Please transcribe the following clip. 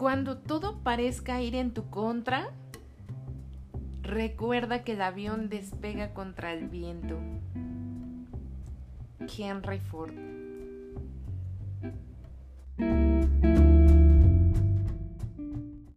Cuando todo parezca ir en tu contra, recuerda que el avión despega contra el viento. Henry Ford